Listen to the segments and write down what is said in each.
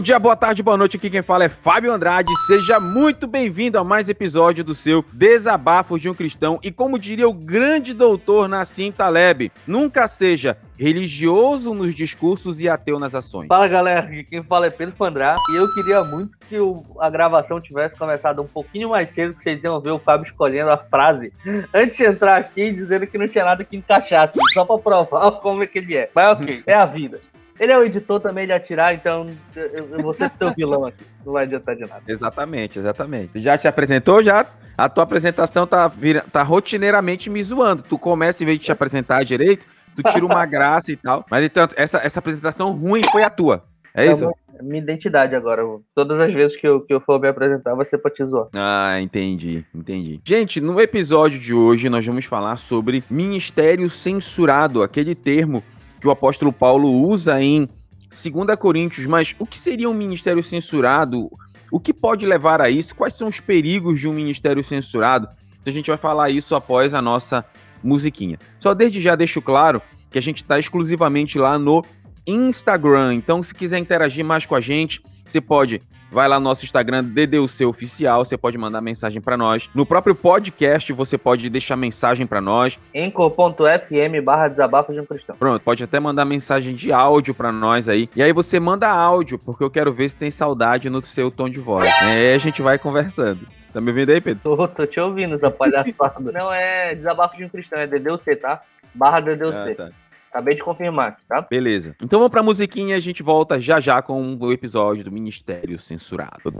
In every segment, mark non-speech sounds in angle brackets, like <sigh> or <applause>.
Bom dia, boa tarde, boa noite. Aqui quem fala é Fábio Andrade. Seja muito bem-vindo a mais episódio do seu Desabafos de um Cristão. E como diria o grande doutor Nassim Taleb, nunca seja religioso nos discursos e ateu nas ações. Fala galera, quem fala é Pedro Fandrá e eu queria muito que o, a gravação tivesse começado um pouquinho mais cedo, que vocês iam ver o Fábio escolhendo a frase antes de entrar aqui dizendo que não tinha nada que encaixasse, só pra provar <laughs> como é que ele é. Mas ok, é a vida. Ele é o editor também de atirar, então eu, vou ser seu <laughs> vilão aqui. Não vai adiantar de nada. Exatamente, exatamente. Já te apresentou? Já? A tua apresentação tá, vira, tá rotineiramente me zoando. Tu começa, em vez de te apresentar direito, tu tira uma <laughs> graça e tal. Mas então, essa, essa apresentação ruim foi a tua. É isso? É minha identidade agora. Todas as vezes que eu, que eu for me apresentar, vai ser pra te zoar. Ah, entendi, entendi. Gente, no episódio de hoje nós vamos falar sobre ministério censurado, aquele termo que o apóstolo Paulo usa em 2 Coríntios, mas o que seria um ministério censurado? O que pode levar a isso? Quais são os perigos de um ministério censurado? Então a gente vai falar isso após a nossa musiquinha. Só desde já deixo claro que a gente está exclusivamente lá no Instagram. Então, se quiser interagir mais com a gente, você pode vai lá no nosso Instagram, DDUC Oficial, você pode mandar mensagem para nós. No próprio podcast, você pode deixar mensagem para nós. Enco.fm barra desabafo de um cristão. Pronto, pode até mandar mensagem de áudio para nós aí. E aí você manda áudio, porque eu quero ver se tem saudade no seu tom de voz. Aí a gente vai conversando. Tá me ouvindo aí, Pedro? Tô, tô te ouvindo, essa palhaçada. <laughs> Não é desabafo de um cristão, é DDUC, tá? Barra DDUC. Ah, tá. Acabei de confirmar, tá? Beleza. Então vamos pra musiquinha e a gente volta já já com o episódio do Ministério Censurado.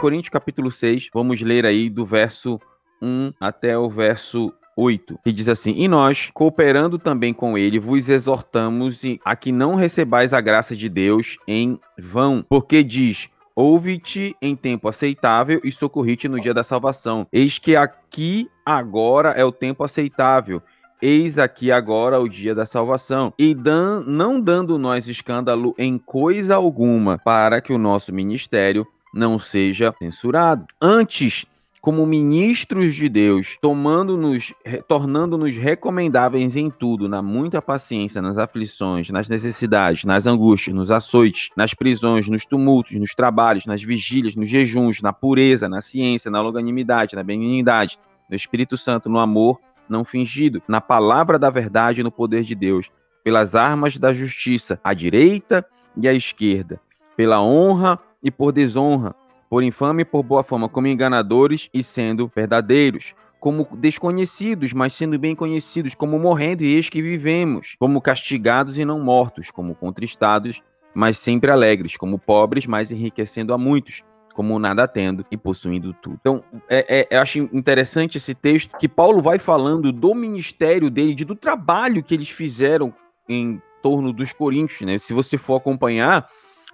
Coríntios capítulo 6, vamos ler aí do verso 1 até o verso 8, que diz assim: E nós, cooperando também com ele, vos exortamos a que não recebais a graça de Deus em vão, porque diz: Ouve-te em tempo aceitável e socorri-te no dia da salvação. Eis que aqui agora é o tempo aceitável. Eis aqui agora o dia da salvação. E dan, não dando nós escândalo em coisa alguma, para que o nosso ministério não seja censurado. Antes, como ministros de Deus, tomando-nos, tornando-nos recomendáveis em tudo, na muita paciência, nas aflições, nas necessidades, nas angústias, nos açoites, nas prisões, nos tumultos, nos trabalhos, nas vigílias, nos jejuns, na pureza, na ciência, na longanimidade, na benignidade, no Espírito Santo, no amor não fingido, na palavra da verdade e no poder de Deus, pelas armas da justiça, à direita e à esquerda, pela honra e por desonra, por infame e por boa fama, como enganadores e sendo verdadeiros, como desconhecidos, mas sendo bem conhecidos, como morrendo e eis que vivemos, como castigados e não mortos, como contristados, mas sempre alegres, como pobres, mas enriquecendo a muitos, como nada tendo e possuindo tudo. Então, é, é, eu acho interessante esse texto que Paulo vai falando do ministério dele, de, do trabalho que eles fizeram em torno dos coríntios, né? Se você for acompanhar,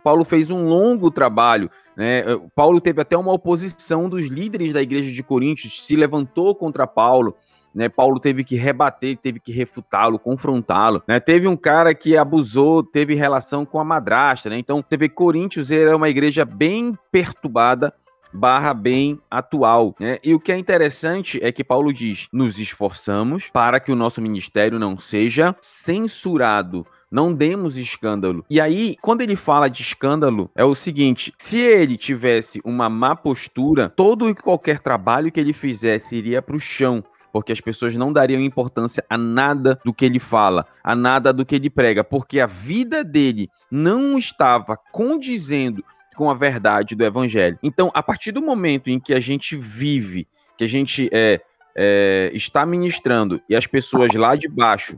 Paulo fez um longo trabalho. Né? Eh, Paulo teve até uma oposição dos líderes da igreja de Coríntios, se levantou contra Paulo. Né, Paulo teve que rebater, teve que refutá-lo, confrontá-lo. Né? Teve um cara que abusou, teve relação com a madrasta. Né? Então, teve Coríntios era uma igreja bem perturbada, barra bem atual. Né? E o que é interessante é que Paulo diz: nos esforçamos para que o nosso ministério não seja censurado não demos escândalo. E aí, quando ele fala de escândalo, é o seguinte: se ele tivesse uma má postura, todo e qualquer trabalho que ele fizesse iria para o chão porque as pessoas não dariam importância a nada do que ele fala, a nada do que ele prega, porque a vida dele não estava condizendo com a verdade do evangelho. Então, a partir do momento em que a gente vive, que a gente é, é, está ministrando e as pessoas lá de baixo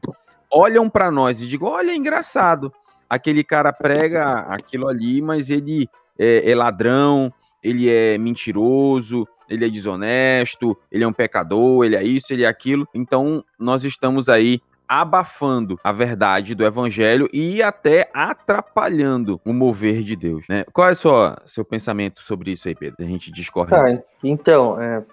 olham para nós e digam: olha, é engraçado, aquele cara prega aquilo ali, mas ele é, é ladrão, ele é mentiroso, ele é desonesto, ele é um pecador, ele é isso, ele é aquilo. Então, nós estamos aí abafando a verdade do evangelho e até atrapalhando o mover de Deus, né? Qual é o seu, seu pensamento sobre isso aí, Pedro? A gente discorre. Então, é,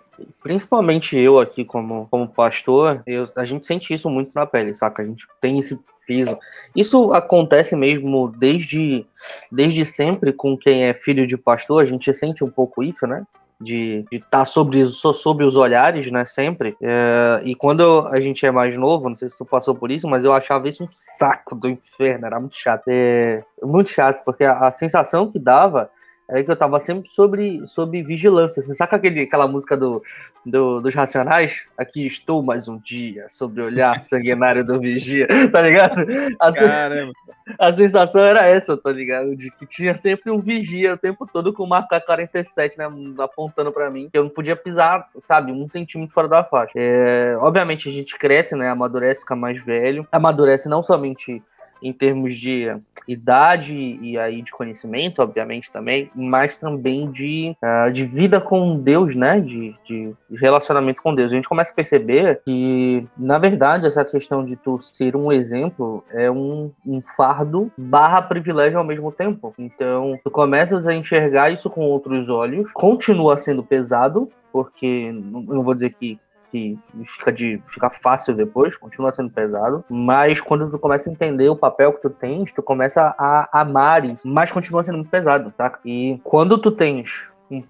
principalmente eu aqui como, como pastor, eu, a gente sente isso muito na pele, saca? A gente tem esse peso. Isso acontece mesmo desde, desde sempre com quem é filho de pastor, a gente sente um pouco isso, né? de estar tá sobre, sobre os olhares, né, sempre. É, e quando a gente é mais novo, não sei se tu passou por isso, mas eu achava isso um saco do inferno, era muito chato. É, muito chato, porque a, a sensação que dava é que eu tava sempre sobre, sobre vigilância. Você saca aquele, aquela música do, do, dos Racionais? Aqui estou mais um dia, sobre o olhar <laughs> sanguinário do vigia, tá ligado? A, Caramba. a sensação era essa, tá ligado? De que tinha sempre um vigia o tempo todo com uma K-47, né, apontando para mim, que eu não podia pisar, sabe, um centímetro fora da faixa. É, obviamente a gente cresce, né, amadurece, fica mais velho, amadurece não somente em termos de idade e aí de conhecimento, obviamente também, mas também de, uh, de vida com Deus, né? De, de relacionamento com Deus. A gente começa a perceber que, na verdade, essa questão de tu ser um exemplo é um, um fardo barra privilégio ao mesmo tempo. Então, tu começas a enxergar isso com outros olhos, continua sendo pesado, porque não vou dizer que que fica, de, fica fácil depois, continua sendo pesado, mas quando tu começa a entender o papel que tu tens, tu começa a amar isso, mas continua sendo muito pesado, tá? E quando tu tens um,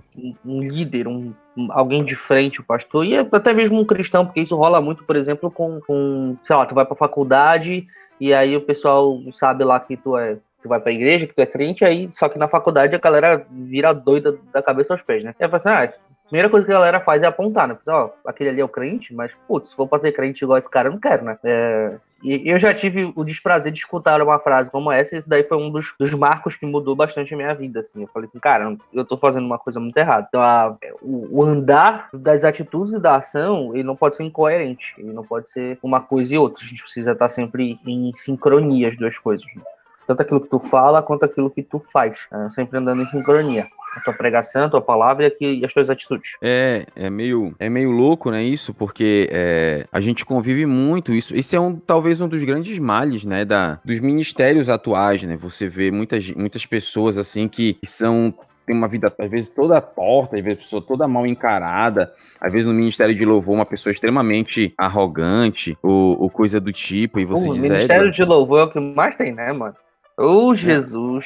um, líder, um, alguém de frente, o pastor, e até mesmo um cristão, porque isso rola muito, por exemplo, com, com sei lá, tu vai pra faculdade e aí o pessoal sabe lá que tu é tu vai pra igreja, que tu é crente, aí, só que na faculdade a galera vira doida da cabeça aos pés, né? E aí fala assim, ah, primeira coisa que a galera faz é apontar, né? Ó, aquele ali é o crente, mas, putz, se for pra ser crente igual esse cara, eu não quero, né? É... E eu já tive o desprazer de escutar uma frase como essa, e esse daí foi um dos, dos marcos que mudou bastante a minha vida, assim. Eu falei assim, cara, eu tô fazendo uma coisa muito errada. Então, a, o, o, andar das atitudes e da ação, ele não pode ser incoerente. Ele não pode ser uma coisa e outra. A gente precisa estar sempre em sincronia, as duas coisas. Né? Tanto aquilo que tu fala, quanto aquilo que tu faz. Né? Sempre andando em sincronia a tua pregação, a tua palavra e as tuas atitudes. É, é meio, é meio louco, né, isso, porque é, a gente convive muito isso. Esse é um, talvez um dos grandes males, né, da, dos ministérios atuais, né? Você vê muitas, muitas pessoas, assim, que são tem uma vida, às vezes, toda torta, às vezes, pessoa toda mal encarada, às vezes no Ministério de Louvor, uma pessoa extremamente arrogante, ou, ou coisa do tipo, e você O Ministério de Louvor é o que mais tem, né, mano? Ô, oh, Jesus!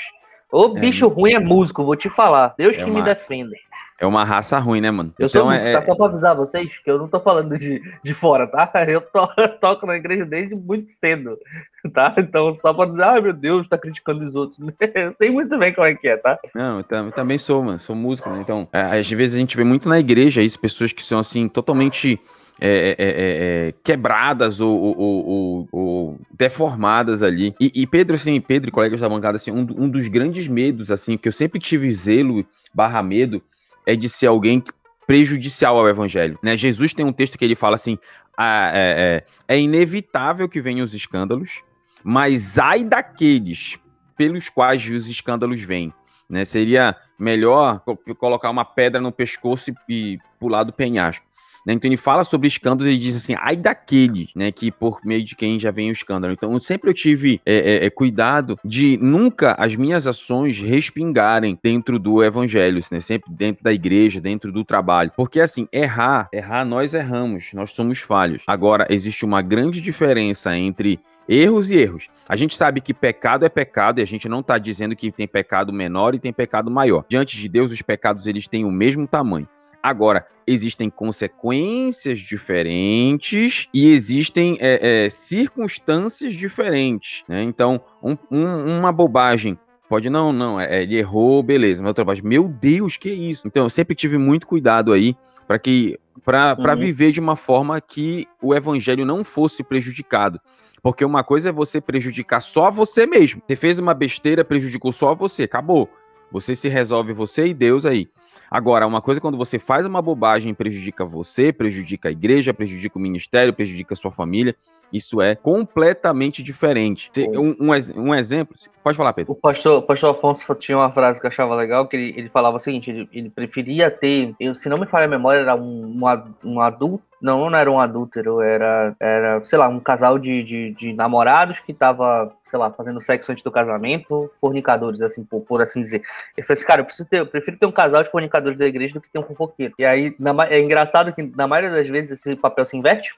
Ô é, bicho ruim é músico, vou te falar. Deus é que uma... me defenda. É uma raça ruim, né, mano? Eu então, sou músico, é... tá? Só pra avisar vocês que eu não tô falando de, de fora, tá? <laughs> Eu to, toco na igreja desde muito cedo, <laughs> tá? Então, só pra dizer, ai ah, meu Deus, tá criticando os outros. <laughs> Eu sei muito bem como é que é, tá? Não, eu também sou, mano. Sou músico, né? Então, é, às vezes a gente vê muito na igreja isso, pessoas que são, assim, totalmente é, é, é, é, quebradas ou, ou, ou, ou, deformadas ali. E, e, Pedro, assim, Pedro e colegas da bancada, assim, um, um, dos grandes medos, assim, que eu sempre tive zelo barra medo, é de ser alguém prejudicial ao evangelho. Né? Jesus tem um texto que ele fala assim: ah, é, é, é inevitável que venham os escândalos, mas ai daqueles pelos quais os escândalos vêm. Né? Seria melhor colocar uma pedra no pescoço e pular do penhasco. Né? Então ele fala sobre escândalos e diz assim, ai daquele, né, que por meio de quem já vem o escândalo. Então sempre eu tive é, é, é, cuidado de nunca as minhas ações respingarem dentro do evangelho, né, sempre dentro da igreja, dentro do trabalho. Porque assim, errar, errar nós erramos, nós somos falhos. Agora, existe uma grande diferença entre erros e erros. A gente sabe que pecado é pecado e a gente não está dizendo que tem pecado menor e tem pecado maior. Diante de Deus, os pecados eles têm o mesmo tamanho. Agora, existem consequências diferentes e existem é, é, circunstâncias diferentes. Né? Então, um, um, uma bobagem Pode não, não, é, ele errou, beleza, mas outra bobagem, meu Deus, que isso? Então eu sempre tive muito cuidado aí para que para uhum. viver de uma forma que o evangelho não fosse prejudicado. Porque uma coisa é você prejudicar só você mesmo. Você fez uma besteira, prejudicou só você, acabou. Você se resolve você e Deus aí. Agora, uma coisa é quando você faz uma bobagem prejudica você, prejudica a igreja, prejudica o ministério, prejudica a sua família. Isso é completamente diferente. Um, um, um, exemplo, pode falar, Pedro. O pastor, o pastor Afonso tinha uma frase que eu achava legal, que ele, ele falava o seguinte: ele, ele preferia ter, eu, se não me falha a memória, era um, um, um adulto. Não, não era um adúltero, era, era, sei lá, um casal de, de, de namorados que tava, sei lá, fazendo sexo antes do casamento, fornicadores, assim, por, por assim dizer. Ele falou assim, cara, eu, preciso ter, eu prefiro ter um casal de fornicadores da igreja do que ter um fofoqueiro. E aí, na, é engraçado que na maioria das vezes esse papel se inverte,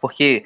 porque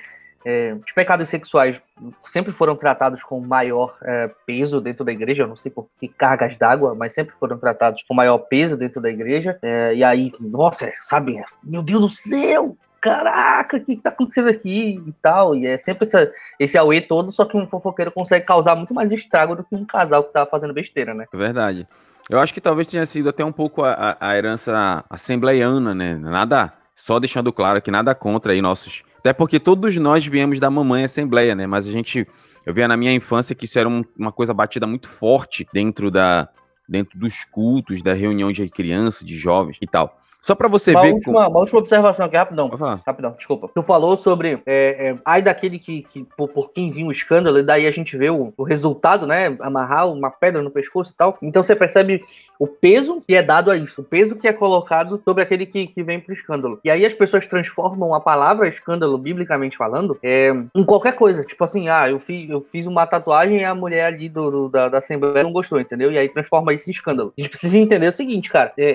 é, os pecados sexuais sempre foram tratados com maior é, peso dentro da igreja, eu não sei por que cargas d'água, mas sempre foram tratados com maior peso dentro da igreja. É, e aí, nossa, sabe, meu Deus do céu, caraca, o que, está acontecendo aqui e tal. E é sempre essa, esse auê todo, só que um fofoqueiro consegue causar muito mais estrago do que um casal que tá fazendo besteira, né? É verdade. Eu acho que talvez tenha sido até um pouco a, a, herança assembleiana, né? Nada, só deixando claro que nada contra aí nossos. Até porque todos nós viemos da mamãe assembleia, né? Mas a gente, eu via na minha infância que isso era um, uma coisa batida muito forte dentro da, dentro dos cultos, da reunião de crianças, de jovens e tal. Só para você uma ver. Última, como... Uma última observação aqui, rapidão. Rapidão, desculpa. Tu falou sobre. É, é, ai daquele que, que por, por, quem vinha o escândalo, e daí a gente vê o, o resultado, né? Amarrar uma pedra no pescoço e tal. Então você percebe o peso que é dado a isso, o peso que é colocado sobre aquele que, que vem pro escândalo. E aí as pessoas transformam a palavra escândalo, biblicamente falando, é, em qualquer coisa. Tipo assim, ah, eu fiz, eu fiz uma tatuagem e a mulher ali do, do da, da Assembleia não gostou, entendeu? E aí transforma isso em escândalo. A gente precisa entender o seguinte, cara, é,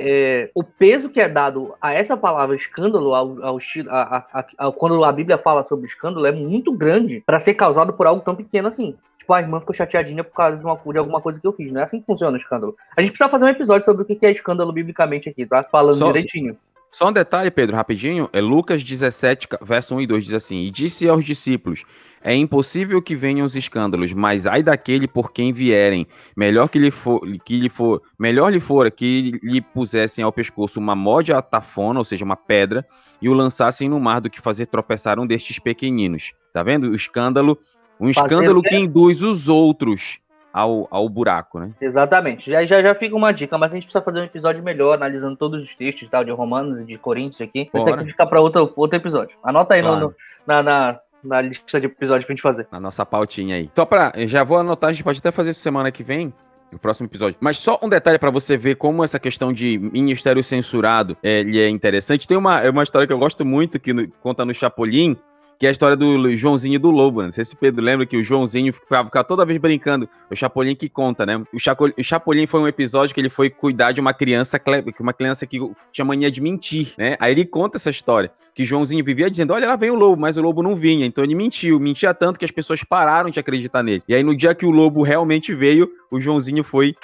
é, o peso que é dado a essa palavra escândalo, ao, ao, a, a, quando a Bíblia fala sobre escândalo, é muito grande para ser causado por algo tão pequeno assim. Tipo, a irmã ficou chateadinha por causa de, uma, de alguma coisa que eu fiz. Não é assim que funciona o escândalo. A gente precisa fazer um episódio sobre o que é escândalo biblicamente aqui, tá? Falando só, direitinho. Só um detalhe, Pedro, rapidinho. É Lucas 17, verso 1 e 2, diz assim: E disse aos discípulos: É impossível que venham os escândalos, mas ai daquele por quem vierem. Melhor que lhe for, que lhe for, melhor lhe fora que lhe pusessem ao pescoço uma mode atafona, ou seja, uma pedra, e o lançassem no mar do que fazer tropeçar um destes pequeninos. Tá vendo? O escândalo um escândalo que induz os outros ao, ao buraco, né? Exatamente. Já, já, já fica uma dica, mas a gente precisa fazer um episódio melhor, analisando todos os textos tal, de Romanos e de Coríntios aqui. Isso aqui fica para outro, outro episódio. Anota aí claro. no, no, na, na, na lista de episódios pra gente fazer. Na nossa pautinha aí. Só pra. Já vou anotar, a gente pode até fazer isso semana que vem. No próximo episódio. Mas só um detalhe para você ver como essa questão de ministério censurado é, ele é interessante. Tem uma, é uma história que eu gosto muito que no, conta no Chapolin, que é a história do Joãozinho do Lobo, né? Não sei se Pedro lembra que o Joãozinho ficava, ficava toda vez brincando, o Chapolin que conta, né? O, Chapolin, o Chapolin foi um episódio que ele foi cuidar de uma criança, uma criança que tinha mania de mentir, né? Aí ele conta essa história, que Joãozinho vivia dizendo, olha, lá vem o lobo, mas o lobo não vinha, então ele mentiu, mentia tanto que as pessoas pararam de acreditar nele. E aí no dia que o lobo realmente veio, o Joãozinho foi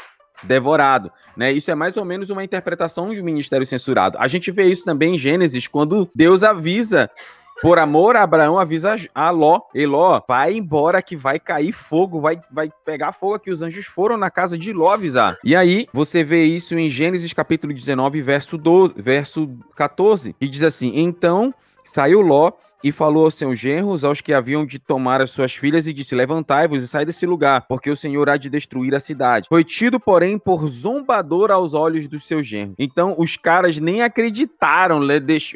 devorado, né? Isso é mais ou menos uma interpretação de um ministério censurado. A gente vê isso também em Gênesis, quando Deus avisa por amor, Abraão avisa a Ló, Eló, vai embora que vai cair fogo, vai, vai pegar fogo que os anjos foram na casa de Ló avisar. E aí, você vê isso em Gênesis capítulo 19, verso, 12, verso 14, que diz assim, então saiu Ló e falou aos seus genros, aos que haviam de tomar as suas filhas, e disse: Levantai-vos e sai desse lugar, porque o Senhor há de destruir a cidade. Foi tido, porém, por zombador aos olhos dos seus genros. Então, os caras nem acreditaram,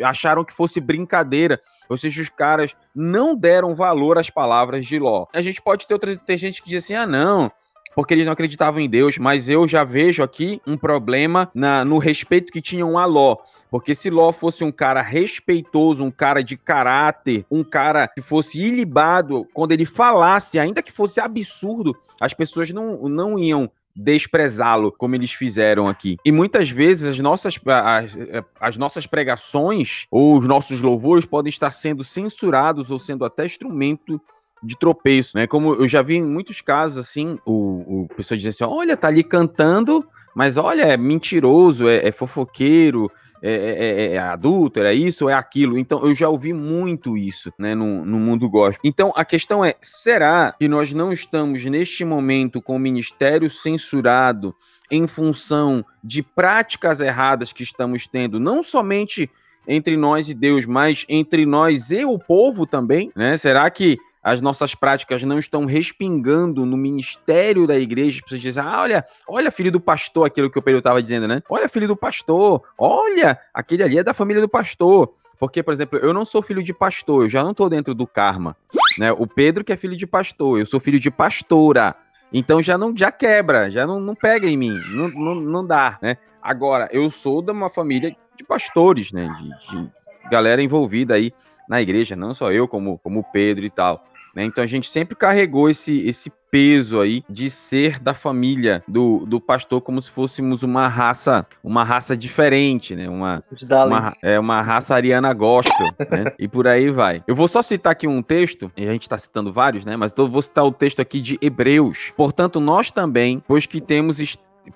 acharam que fosse brincadeira. Ou seja, os caras não deram valor às palavras de Ló. A gente pode ter outra ter gente que diz assim: ah, não, porque eles não acreditavam em Deus, mas eu já vejo aqui um problema na, no respeito que tinham a Ló. Porque se Ló fosse um cara respeitoso, um cara de caráter, um cara que fosse ilibado, quando ele falasse, ainda que fosse absurdo, as pessoas não, não iam desprezá-lo, como eles fizeram aqui. E muitas vezes as nossas, as, as, nossas pregações ou os nossos louvores podem estar sendo censurados ou sendo até instrumento de tropeço, né? Como eu já vi em muitos casos, assim, o, o pessoa dizer assim, olha, tá ali cantando, mas olha, é mentiroso, é, é fofoqueiro, é, é, é, é adulto, é isso, é aquilo. Então, eu já ouvi muito isso, né, no, no mundo gospel. Então, a questão é, será que nós não estamos, neste momento, com o ministério censurado em função de práticas erradas que estamos tendo, não somente entre nós e Deus, mas entre nós e o povo também, né? Será que as nossas práticas não estão respingando no ministério da igreja, as pessoas dizem, ah, olha, olha filho do pastor, aquilo que o Pedro estava dizendo, né? Olha filho do pastor, olha, aquele ali é da família do pastor. Porque, por exemplo, eu não sou filho de pastor, eu já não estou dentro do karma. Né? O Pedro que é filho de pastor, eu sou filho de pastora. Então já não já quebra, já não, não pega em mim, não, não, não dá, né? Agora, eu sou de uma família de pastores, né? De, de galera envolvida aí na igreja, não só eu, como, como Pedro e tal. Né? Então a gente sempre carregou esse, esse peso aí de ser da família do, do pastor como se fôssemos uma raça uma raça diferente, né? Uma, uma, é, uma raça ariana gospel, né? <laughs> E por aí vai. Eu vou só citar aqui um texto, e a gente está citando vários, né? Mas eu vou citar o texto aqui de Hebreus. Portanto, nós também, pois que temos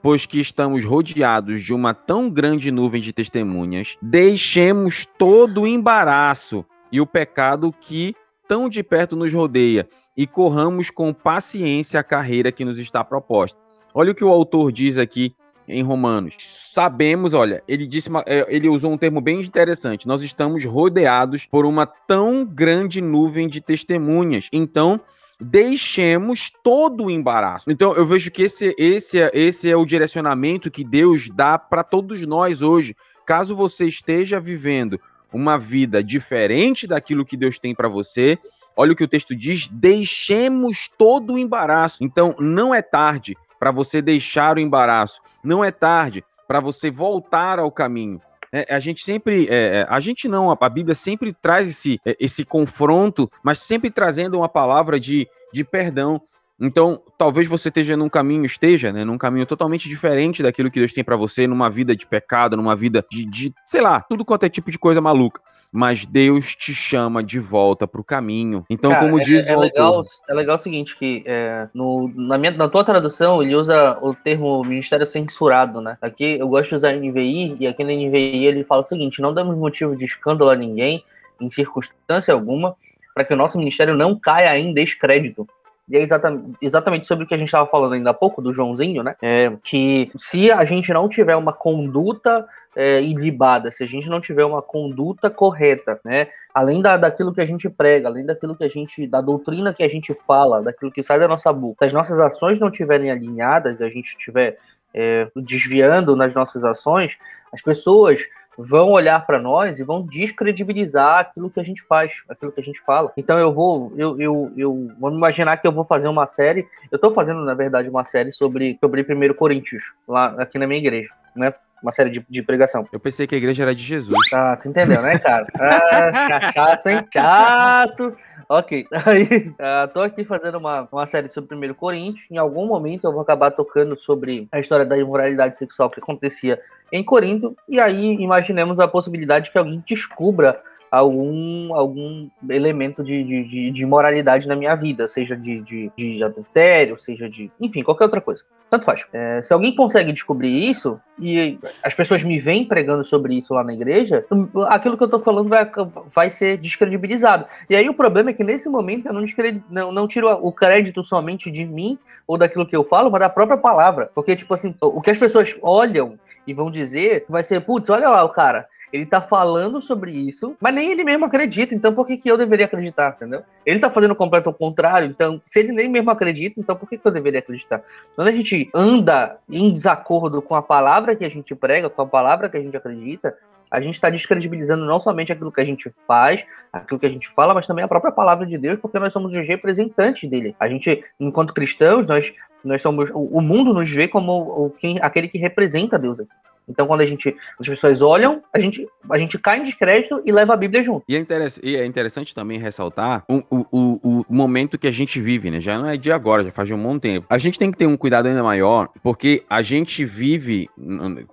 pois que estamos rodeados de uma tão grande nuvem de testemunhas, deixemos todo o embaraço e o pecado que tão de perto nos rodeia e corramos com paciência a carreira que nos está proposta. Olha o que o autor diz aqui em Romanos. Sabemos, olha, ele disse, é, ele usou um termo bem interessante. Nós estamos rodeados por uma tão grande nuvem de testemunhas. Então, deixemos todo o embaraço. Então, eu vejo que esse, esse, esse é o direcionamento que Deus dá para todos nós hoje. Caso você esteja vivendo uma vida diferente daquilo que Deus tem para você, olha o que o texto diz: deixemos todo o embaraço. Então, não é tarde para você deixar o embaraço, não é tarde para você voltar ao caminho. É, a gente sempre, é, é a gente não, a Bíblia sempre traz esse, é, esse confronto, mas sempre trazendo uma palavra de, de perdão, então, talvez você esteja num caminho, esteja, né, num caminho totalmente diferente daquilo que Deus tem para você, numa vida de pecado, numa vida de, de, sei lá, tudo quanto é tipo de coisa maluca. Mas Deus te chama de volta pro caminho. Então, Cara, como é, diz é, é o legal, é legal o seguinte, que é, no, na, minha, na tua tradução, ele usa o termo ministério censurado, né? Aqui eu gosto de usar NVI, e aqui na NVI ele fala o seguinte, não damos motivo de escândalo a ninguém, em circunstância alguma, para que o nosso ministério não caia em descrédito e é exatamente, exatamente sobre o que a gente estava falando ainda há pouco, do Joãozinho, né? É, que se a gente não tiver uma conduta é, ilibada, se a gente não tiver uma conduta correta, né? Além da, daquilo que a gente prega, além daquilo que a gente, da doutrina que a gente fala, daquilo que sai da nossa boca, se as nossas ações não estiverem alinhadas, a gente estiver é, desviando nas nossas ações, as pessoas vão olhar para nós e vão descredibilizar aquilo que a gente faz, aquilo que a gente fala. Então eu vou, eu, eu, eu vamos imaginar que eu vou fazer uma série. Eu estou fazendo, na verdade, uma série sobre sobre 1 Coríntios, lá aqui na minha igreja, né? Uma série de, de pregação. Eu pensei que a igreja era de Jesus. Ah, tu entendeu, né, cara? Ah, chato, hein? Chato. Ok, <laughs> aí uh, tô aqui fazendo uma, uma série sobre 1 Coríntios. Em algum momento eu vou acabar tocando sobre a história da imoralidade sexual que acontecia em Corinto, e aí imaginemos a possibilidade que alguém descubra algum, algum elemento de, de, de, moralidade na minha vida, seja de, de, de adultério, seja de. Enfim, qualquer outra coisa. Tanto faz. É, se alguém consegue descobrir isso, e as pessoas me vêm pregando sobre isso lá na igreja, aquilo que eu tô falando vai, vai ser descredibilizado. E aí o problema é que nesse momento eu não, não, não tiro o crédito somente de mim ou daquilo que eu falo, mas da própria palavra. Porque, tipo assim, o que as pessoas olham e vão dizer vai ser, putz, olha lá o cara ele tá falando sobre isso, mas nem ele mesmo acredita, então por que, que eu deveria acreditar, entendeu? Ele tá fazendo o completo ao contrário, então se ele nem mesmo acredita, então por que, que eu deveria acreditar? Quando a gente anda em desacordo com a palavra que a gente prega, com a palavra que a gente acredita, a gente está descredibilizando não somente aquilo que a gente faz, aquilo que a gente fala, mas também a própria palavra de Deus, porque nós somos os representantes dele. A gente, enquanto cristãos, nós, nós somos. O, mundo nos vê como o, quem, aquele que representa Deus aqui. Então, quando a gente, as pessoas olham, a gente, a gente cai em descrédito e leva a Bíblia junto. E é, interess e é interessante também ressaltar o, o, o, o, momento que a gente vive, né? Já não é de agora, já faz um bom tempo. A gente tem que ter um cuidado ainda maior, porque a gente vive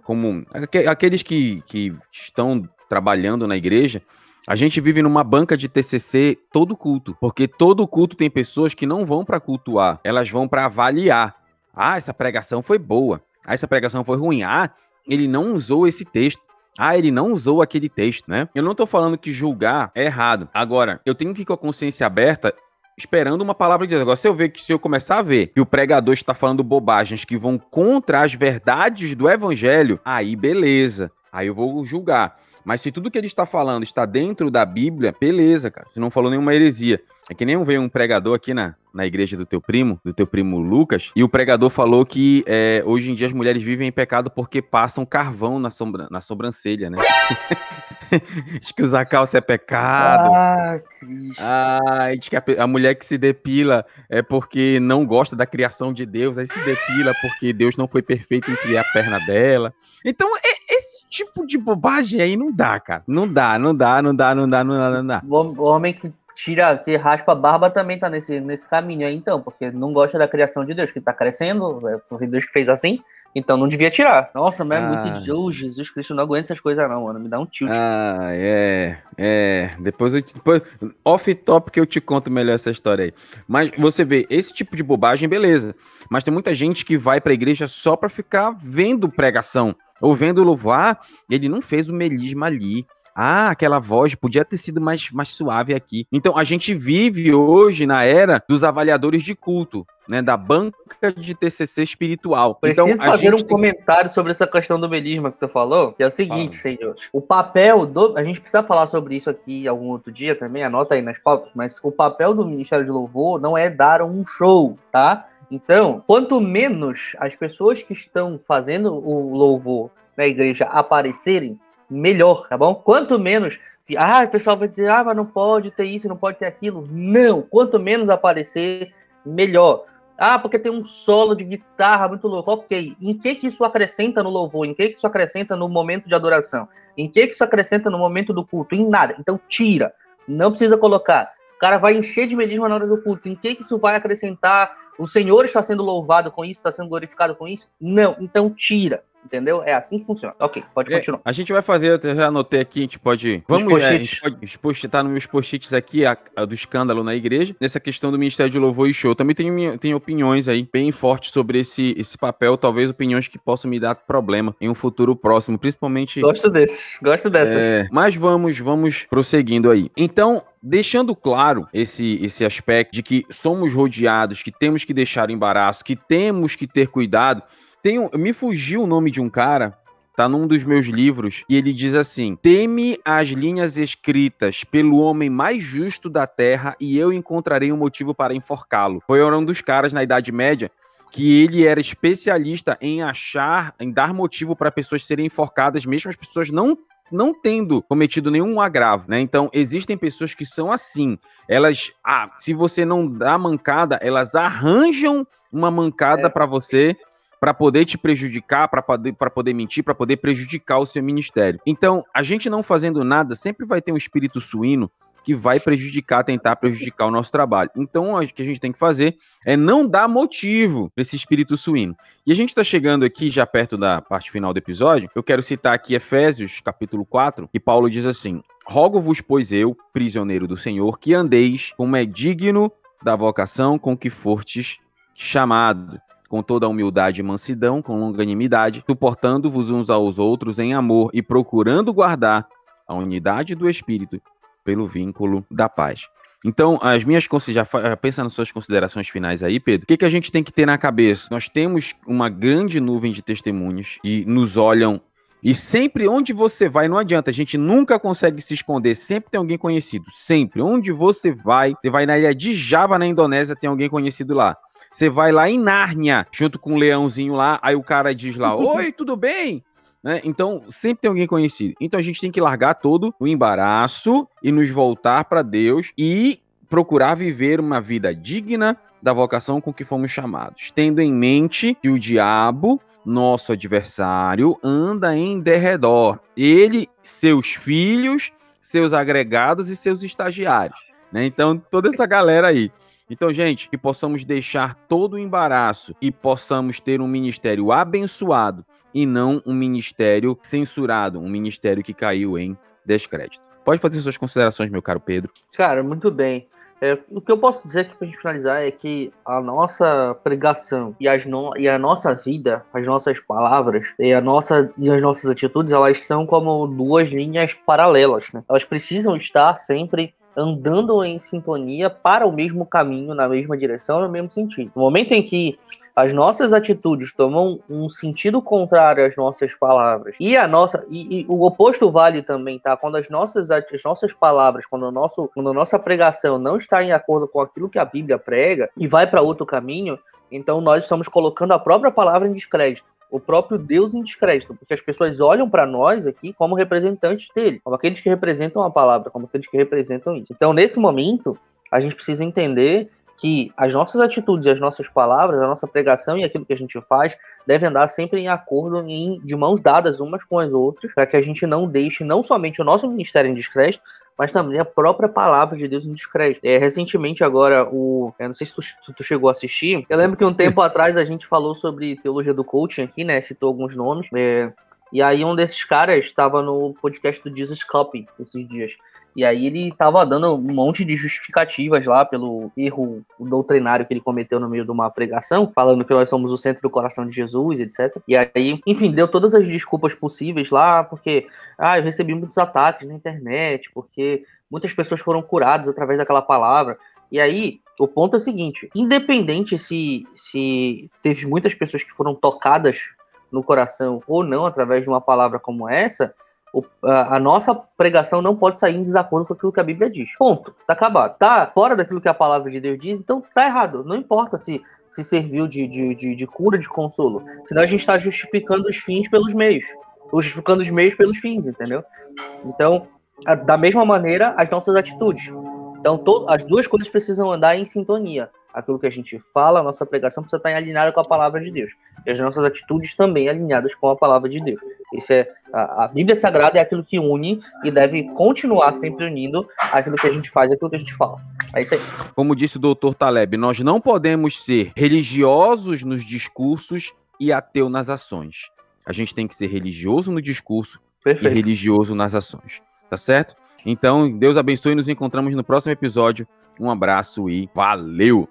como aqueles que, que estão trabalhando na igreja, a gente vive numa banca de TCC todo culto, porque todo culto tem pessoas que não vão para cultuar, elas vão para avaliar. Ah, essa pregação foi boa. Ah, essa pregação foi ruim. Ah, ele não usou esse texto. Ah, ele não usou aquele texto, né? Eu não tô falando que julgar é errado. Agora, eu tenho que ir com a consciência aberta esperando uma palavra de Deus. Agora, se eu ver que se eu começar a ver que o pregador está falando bobagens que vão contra as verdades do evangelho, aí beleza. Aí eu vou julgar. Mas se tudo que ele está falando está dentro da Bíblia, beleza, cara. Se não falou nenhuma heresia. É que nem veio um pregador aqui na, na igreja do teu primo, do teu primo Lucas, e o pregador falou que é, hoje em dia as mulheres vivem em pecado porque passam carvão na, sombra, na sobrancelha, né? <laughs> diz que usar calça é pecado. Ah, Cristo. Ah, diz que a, a, mulher que se depila é porque não gosta da criação de Deus, aí se depila porque Deus não foi perfeito em criar a perna dela. Então, é, tipo de bobagem aí não dá, cara. Não dá, não dá, não dá, não dá, não dá, não dá. O homem que tira, que raspa a barba também tá nesse, nesse caminho aí, então, porque não gosta da criação de Deus, que tá crescendo, é, foi Deus que fez assim, então não devia tirar. Nossa, mas é muito. Ah. Oh, Jesus Cristo, não aguento essas coisas, não, mano. Me dá um tilt. Ah, é. É. Depois eu. Depois, off top que eu te conto melhor essa história aí. Mas você vê, esse tipo de bobagem, beleza. Mas tem muita gente que vai pra igreja só pra ficar vendo pregação. Ou vendo louvar. Ele não fez o melisma ali. Ah, aquela voz podia ter sido mais, mais suave aqui. Então, a gente vive hoje na era dos avaliadores de culto, né? Da banca de TCC espiritual. Preciso então, fazer um tem... comentário sobre essa questão do melisma que tu falou, que é o seguinte, Fala. senhor. O papel do... A gente precisa falar sobre isso aqui algum outro dia também, anota aí nas pautas, mas o papel do Ministério de Louvor não é dar um show, tá? Então, quanto menos as pessoas que estão fazendo o louvor na igreja aparecerem, melhor, tá bom? Quanto menos. Ah, o pessoal vai dizer, ah, mas não pode ter isso, não pode ter aquilo. Não, quanto menos aparecer, melhor. Ah, porque tem um solo de guitarra muito louco. Ok, em que que isso acrescenta no louvor? Em que que isso acrescenta no momento de adoração? Em que que isso acrescenta no momento do culto? Em nada. Então tira. Não precisa colocar. O cara vai encher de melisma na hora do culto. Em que que isso vai acrescentar? O Senhor está sendo louvado com isso? Está sendo glorificado com isso? Não. Então tira. Entendeu? É assim que funciona. Ok, pode é, continuar. a gente vai fazer, eu já anotei aqui, a gente pode. Vamos é, a gente pode tá nos meus post-its aqui, a, a, do escândalo na igreja, nessa questão do Ministério de Louvor e Show. Também tenho, tenho opiniões aí bem fortes sobre esse, esse papel, talvez opiniões que possam me dar problema em um futuro próximo, principalmente. Gosto desses, gosto dessas. É, mas vamos, vamos prosseguindo aí. Então, deixando claro esse, esse aspecto de que somos rodeados, que temos que deixar o embaraço, que temos que ter cuidado, tem um, me fugiu o nome de um cara, tá num dos meus livros, e ele diz assim: Teme as linhas escritas pelo homem mais justo da terra, e eu encontrarei um motivo para enforcá-lo. Foi um dos caras na Idade Média que ele era especialista em achar, em dar motivo para pessoas serem enforcadas, mesmo as pessoas não não tendo cometido nenhum agravo, né? Então, existem pessoas que são assim. Elas, ah, se você não dá mancada, elas arranjam uma mancada é. para você para poder te prejudicar, para poder, poder mentir, para poder prejudicar o seu ministério. Então, a gente não fazendo nada sempre vai ter um espírito suíno que vai prejudicar, tentar prejudicar o nosso trabalho. Então, o que a gente tem que fazer é não dar motivo para esse espírito suíno. E a gente está chegando aqui, já perto da parte final do episódio, eu quero citar aqui Efésios, capítulo 4, que Paulo diz assim: Rogo-vos, pois eu, prisioneiro do Senhor, que andeis como é digno da vocação com que fortes chamado com toda a humildade e mansidão, com longanimidade, suportando-vos uns aos outros em amor e procurando guardar a unidade do Espírito pelo vínculo da paz. Então, as minhas já pensa nas suas considerações finais aí, Pedro. O que, que a gente tem que ter na cabeça? Nós temos uma grande nuvem de testemunhas que nos olham e sempre onde você vai, não adianta, a gente nunca consegue se esconder, sempre tem alguém conhecido, sempre. Onde você vai, você vai na ilha de Java, na Indonésia, tem alguém conhecido lá. Você vai lá em Nárnia, junto com um leãozinho lá, aí o cara diz lá: <laughs> Oi, tudo bem? Né? Então, sempre tem alguém conhecido. Então, a gente tem que largar todo o embaraço e nos voltar para Deus e procurar viver uma vida digna da vocação com que fomos chamados, tendo em mente que o diabo, nosso adversário, anda em derredor. Ele, seus filhos, seus agregados e seus estagiários. Né? Então, toda essa galera aí. Então, gente, que possamos deixar todo o embaraço e possamos ter um ministério abençoado e não um ministério censurado, um ministério que caiu em descrédito. Pode fazer suas considerações, meu caro Pedro. Cara, muito bem. É, o que eu posso dizer aqui para a gente finalizar é que a nossa pregação e, as no, e a nossa vida, as nossas palavras e, a nossa, e as nossas atitudes, elas são como duas linhas paralelas. Né? Elas precisam estar sempre andando em sintonia para o mesmo caminho, na mesma direção, no mesmo sentido. No momento em que as nossas atitudes tomam um sentido contrário às nossas palavras e a nossa e, e, o oposto vale também tá quando as nossas as nossas palavras quando o nosso quando a nossa pregação não está em acordo com aquilo que a Bíblia prega e vai para outro caminho então nós estamos colocando a própria palavra em descrédito o próprio Deus em descrédito, porque as pessoas olham para nós aqui como representantes dele, como aqueles que representam a palavra, como aqueles que representam isso. Então, nesse momento, a gente precisa entender que as nossas atitudes, as nossas palavras, a nossa pregação e aquilo que a gente faz devem andar sempre em acordo, em, de mãos dadas umas com as outras, para que a gente não deixe não somente o nosso ministério em descrédito, mas também a própria palavra de Deus nos descreve. É, recentemente, agora, o. Eu não sei se tu, tu, chegou a assistir. Eu lembro que um tempo <laughs> atrás a gente falou sobre teologia do coaching aqui, né? Citou alguns nomes. É, e aí um desses caras estava no podcast do Jesus Copy esses dias. E aí ele estava dando um monte de justificativas lá pelo erro doutrinário que ele cometeu no meio de uma pregação, falando que nós somos o centro do coração de Jesus, etc. E aí, enfim, deu todas as desculpas possíveis lá, porque ah, eu recebi muitos ataques na internet, porque muitas pessoas foram curadas através daquela palavra. E aí, o ponto é o seguinte: independente se, se teve muitas pessoas que foram tocadas no coração ou não através de uma palavra como essa, o, a, a, nossa pregação não pode sair em desacordo com aquilo que a Bíblia diz. Ponto. Tá acabado. Tá fora daquilo que a palavra de Deus diz, então tá errado. Não importa se se serviu de, de, de, de cura, de consolo. Senão a gente está justificando os fins pelos meios. Justificando os meios pelos fins, entendeu? Então, a, da mesma maneira, as nossas atitudes. Então, to, as duas coisas precisam andar em sintonia aquilo que a gente fala, a nossa pregação precisa estar alinhada com a palavra de Deus. E as nossas atitudes também alinhadas com a palavra de Deus. Isso é a, a Bíblia Sagrada é aquilo que une e deve continuar sempre unindo aquilo que a gente faz e aquilo que a gente fala. É isso aí. Como disse o doutor Taleb, nós não podemos ser religiosos nos discursos e ateu nas ações. A gente tem que ser religioso no discurso Perfeito. e religioso nas ações. Tá certo? Então, Deus abençoe e nos encontramos no próximo episódio. Um abraço e valeu!